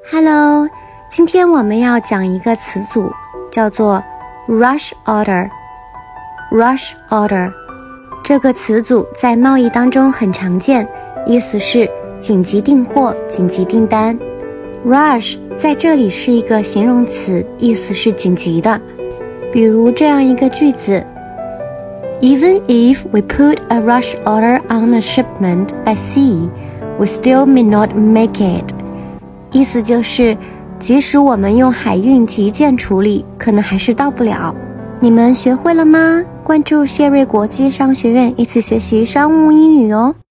Hello，今天我们要讲一个词组，叫做 rush order。rush order 这个词组在贸易当中很常见，意思是紧急订货、紧急订单。rush 在这里是一个形容词，意思是紧急的。比如这样一个句子：Even if we put a rush order on a shipment by sea, we still may not make it。 意思就是，即使我们用海运急件处理，可能还是到不了。你们学会了吗？关注谢瑞国际商学院，一起学习商务英语哦。